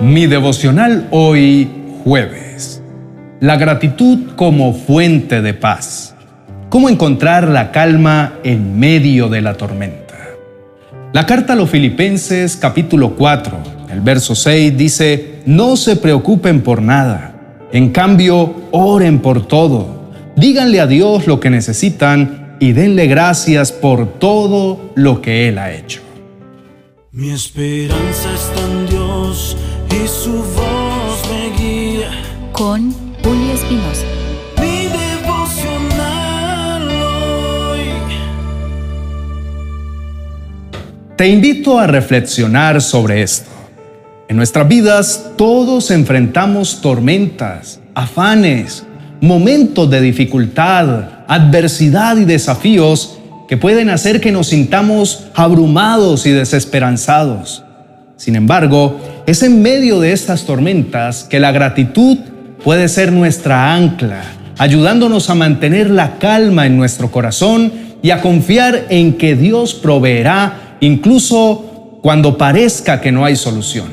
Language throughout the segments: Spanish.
Mi devocional hoy jueves. La gratitud como fuente de paz. ¿Cómo encontrar la calma en medio de la tormenta? La carta a los Filipenses capítulo 4, el verso 6 dice, no se preocupen por nada, en cambio oren por todo, díganle a Dios lo que necesitan y denle gracias por todo lo que Él ha hecho. Mi esperanza está y su voz me guía. Con Julio Espinosa. Mi devocional hoy. Te invito a reflexionar sobre esto. En nuestras vidas todos enfrentamos tormentas, afanes, momentos de dificultad, adversidad y desafíos que pueden hacer que nos sintamos abrumados y desesperanzados. Sin embargo, es en medio de estas tormentas que la gratitud puede ser nuestra ancla, ayudándonos a mantener la calma en nuestro corazón y a confiar en que Dios proveerá incluso cuando parezca que no hay solución.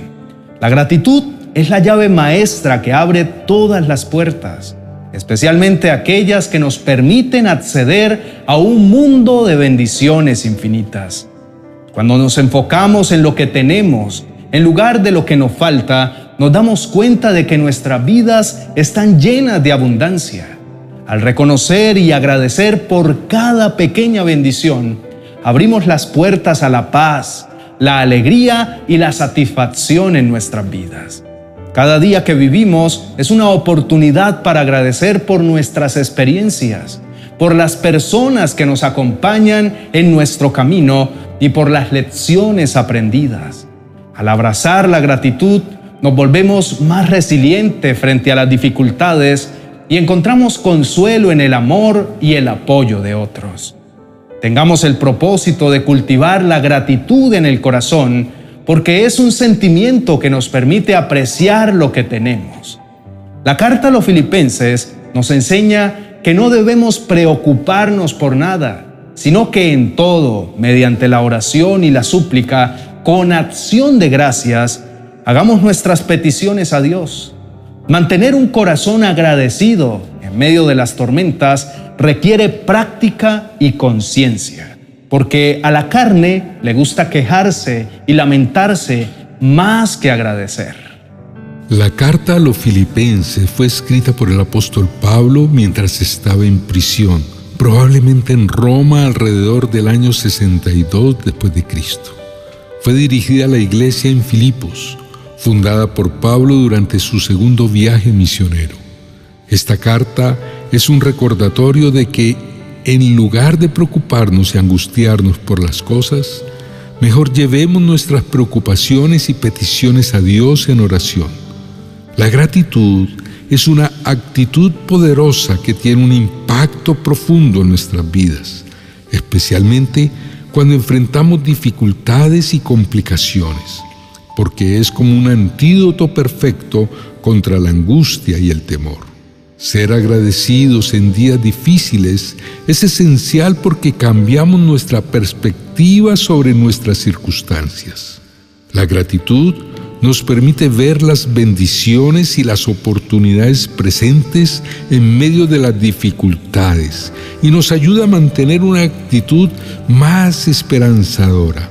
La gratitud es la llave maestra que abre todas las puertas, especialmente aquellas que nos permiten acceder a un mundo de bendiciones infinitas. Cuando nos enfocamos en lo que tenemos, en lugar de lo que nos falta, nos damos cuenta de que nuestras vidas están llenas de abundancia. Al reconocer y agradecer por cada pequeña bendición, abrimos las puertas a la paz, la alegría y la satisfacción en nuestras vidas. Cada día que vivimos es una oportunidad para agradecer por nuestras experiencias, por las personas que nos acompañan en nuestro camino y por las lecciones aprendidas. Al abrazar la gratitud, nos volvemos más resilientes frente a las dificultades y encontramos consuelo en el amor y el apoyo de otros. Tengamos el propósito de cultivar la gratitud en el corazón porque es un sentimiento que nos permite apreciar lo que tenemos. La carta a los filipenses nos enseña que no debemos preocuparnos por nada, sino que en todo, mediante la oración y la súplica, con acción de gracias, hagamos nuestras peticiones a Dios. Mantener un corazón agradecido en medio de las tormentas requiere práctica y conciencia, porque a la carne le gusta quejarse y lamentarse más que agradecer. La carta a los filipenses fue escrita por el apóstol Pablo mientras estaba en prisión probablemente en Roma alrededor del año 62 después de Cristo. Fue dirigida a la iglesia en Filipos, fundada por Pablo durante su segundo viaje misionero. Esta carta es un recordatorio de que en lugar de preocuparnos y angustiarnos por las cosas, mejor llevemos nuestras preocupaciones y peticiones a Dios en oración. La gratitud es una actitud poderosa que tiene un impacto profundo en nuestras vidas, especialmente cuando enfrentamos dificultades y complicaciones, porque es como un antídoto perfecto contra la angustia y el temor. Ser agradecidos en días difíciles es esencial porque cambiamos nuestra perspectiva sobre nuestras circunstancias. La gratitud nos permite ver las bendiciones y las oportunidades presentes en medio de las dificultades y nos ayuda a mantener una actitud más esperanzadora.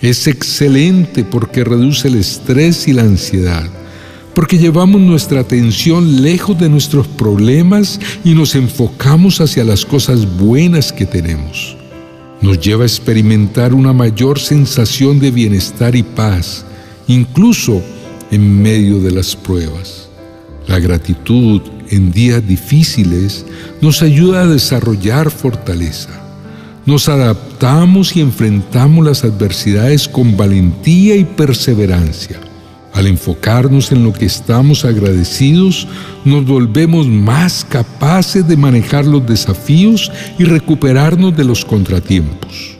Es excelente porque reduce el estrés y la ansiedad, porque llevamos nuestra atención lejos de nuestros problemas y nos enfocamos hacia las cosas buenas que tenemos. Nos lleva a experimentar una mayor sensación de bienestar y paz, incluso en medio de las pruebas. La gratitud en días difíciles nos ayuda a desarrollar fortaleza. Nos adaptamos y enfrentamos las adversidades con valentía y perseverancia. Al enfocarnos en lo que estamos agradecidos, nos volvemos más capaces de manejar los desafíos y recuperarnos de los contratiempos.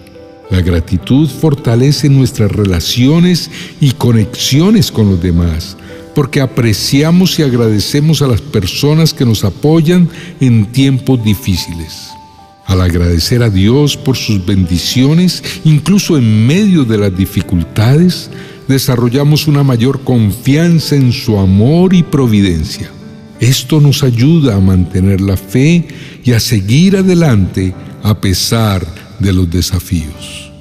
La gratitud fortalece nuestras relaciones y conexiones con los demás, porque apreciamos y agradecemos a las personas que nos apoyan en tiempos difíciles. Al agradecer a Dios por sus bendiciones, incluso en medio de las dificultades, desarrollamos una mayor confianza en su amor y providencia. Esto nos ayuda a mantener la fe y a seguir adelante a pesar de los desafíos.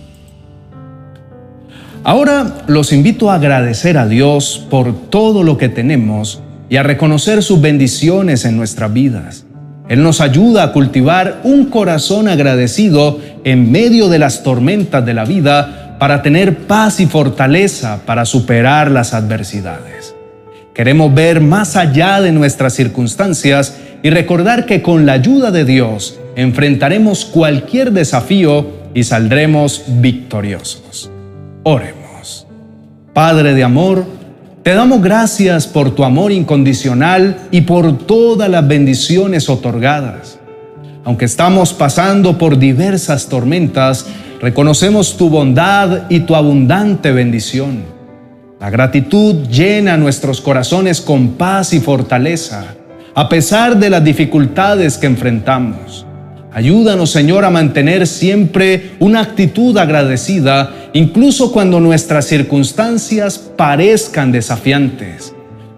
Ahora los invito a agradecer a Dios por todo lo que tenemos y a reconocer sus bendiciones en nuestras vidas. Él nos ayuda a cultivar un corazón agradecido en medio de las tormentas de la vida para tener paz y fortaleza para superar las adversidades. Queremos ver más allá de nuestras circunstancias y recordar que con la ayuda de Dios enfrentaremos cualquier desafío y saldremos victoriosos. Oremos. Padre de amor, te damos gracias por tu amor incondicional y por todas las bendiciones otorgadas. Aunque estamos pasando por diversas tormentas, reconocemos tu bondad y tu abundante bendición. La gratitud llena nuestros corazones con paz y fortaleza, a pesar de las dificultades que enfrentamos. Ayúdanos, Señor, a mantener siempre una actitud agradecida, incluso cuando nuestras circunstancias parezcan desafiantes.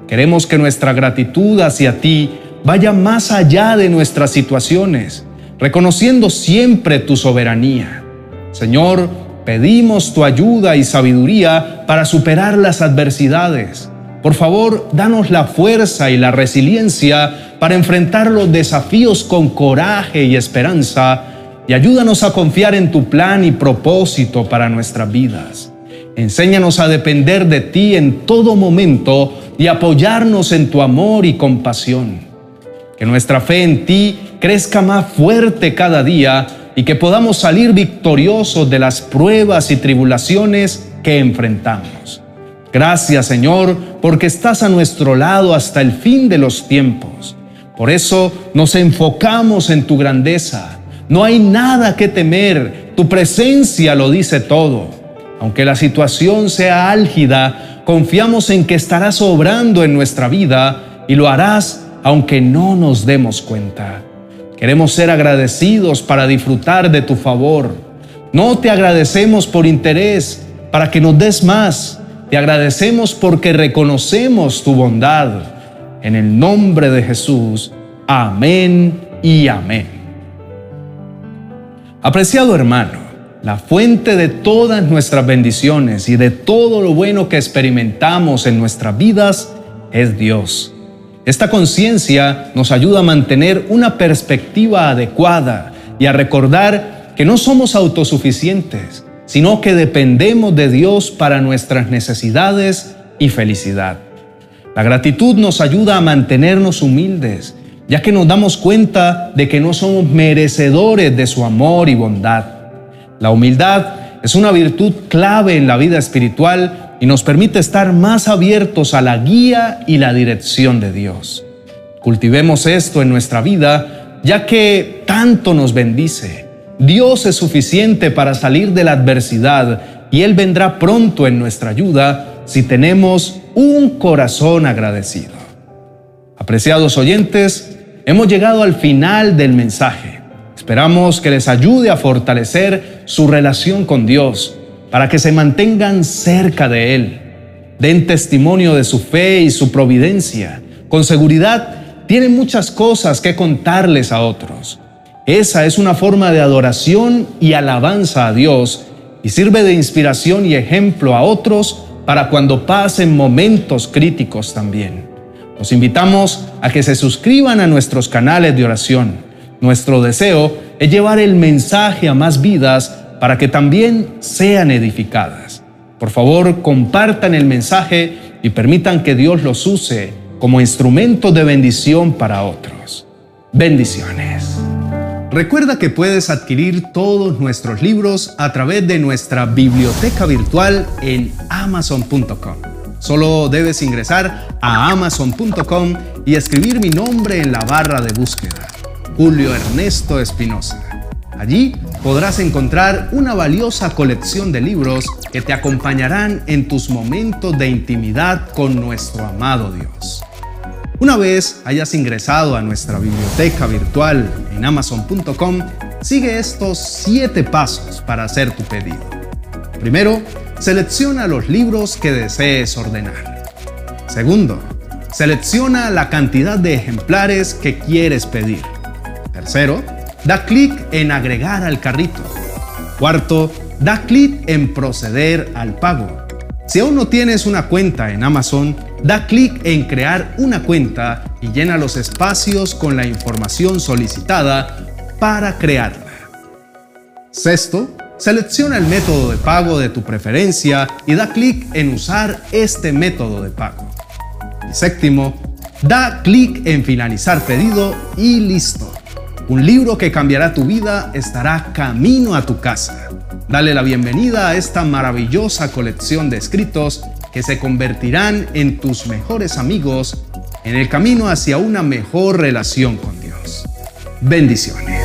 Queremos que nuestra gratitud hacia ti vaya más allá de nuestras situaciones, reconociendo siempre tu soberanía. Señor, pedimos tu ayuda y sabiduría para superar las adversidades por favor, danos la fuerza y la resiliencia para enfrentar los desafíos con coraje y esperanza y ayúdanos a confiar en tu plan y propósito para nuestras vidas. Enséñanos a depender de ti en todo momento y apoyarnos en tu amor y compasión. Que nuestra fe en ti crezca más fuerte cada día y que podamos salir victoriosos de las pruebas y tribulaciones que enfrentamos. Gracias Señor, porque estás a nuestro lado hasta el fin de los tiempos. Por eso nos enfocamos en tu grandeza. No hay nada que temer, tu presencia lo dice todo. Aunque la situación sea álgida, confiamos en que estarás obrando en nuestra vida y lo harás aunque no nos demos cuenta. Queremos ser agradecidos para disfrutar de tu favor. No te agradecemos por interés, para que nos des más te agradecemos porque reconocemos tu bondad. En el nombre de Jesús, amén y amén. Apreciado hermano, la fuente de todas nuestras bendiciones y de todo lo bueno que experimentamos en nuestras vidas es Dios. Esta conciencia nos ayuda a mantener una perspectiva adecuada y a recordar que no somos autosuficientes, sino que dependemos de Dios para nuestras necesidades y felicidad. La gratitud nos ayuda a mantenernos humildes, ya que nos damos cuenta de que no somos merecedores de su amor y bondad. La humildad es una virtud clave en la vida espiritual y nos permite estar más abiertos a la guía y la dirección de Dios. Cultivemos esto en nuestra vida, ya que tanto nos bendice Dios es suficiente para salir de la adversidad y Él vendrá pronto en nuestra ayuda si tenemos un corazón agradecido. Apreciados oyentes, hemos llegado al final del mensaje. Esperamos que les ayude a fortalecer su relación con Dios para que se mantengan cerca de Él. Den testimonio de su fe y su providencia. Con seguridad, tienen muchas cosas que contarles a otros. Esa es una forma de adoración y alabanza a Dios y sirve de inspiración y ejemplo a otros para cuando pasen momentos críticos también. Los invitamos a que se suscriban a nuestros canales de oración. Nuestro deseo es llevar el mensaje a más vidas para que también sean edificadas. Por favor, compartan el mensaje y permitan que Dios los use como instrumento de bendición para otros. Bendiciones. Recuerda que puedes adquirir todos nuestros libros a través de nuestra biblioteca virtual en amazon.com. Solo debes ingresar a amazon.com y escribir mi nombre en la barra de búsqueda, Julio Ernesto Espinosa. Allí podrás encontrar una valiosa colección de libros que te acompañarán en tus momentos de intimidad con nuestro amado Dios. Una vez hayas ingresado a nuestra biblioteca virtual en amazon.com, sigue estos siete pasos para hacer tu pedido. Primero, selecciona los libros que desees ordenar. Segundo, selecciona la cantidad de ejemplares que quieres pedir. Tercero, da clic en agregar al carrito. Cuarto, da clic en proceder al pago. Si aún no tienes una cuenta en Amazon, da clic en crear una cuenta y llena los espacios con la información solicitada para crearla. Sexto, selecciona el método de pago de tu preferencia y da clic en usar este método de pago. Y séptimo, da clic en finalizar pedido y listo. Un libro que cambiará tu vida estará camino a tu casa. Dale la bienvenida a esta maravillosa colección de escritos que se convertirán en tus mejores amigos en el camino hacia una mejor relación con Dios. Bendiciones.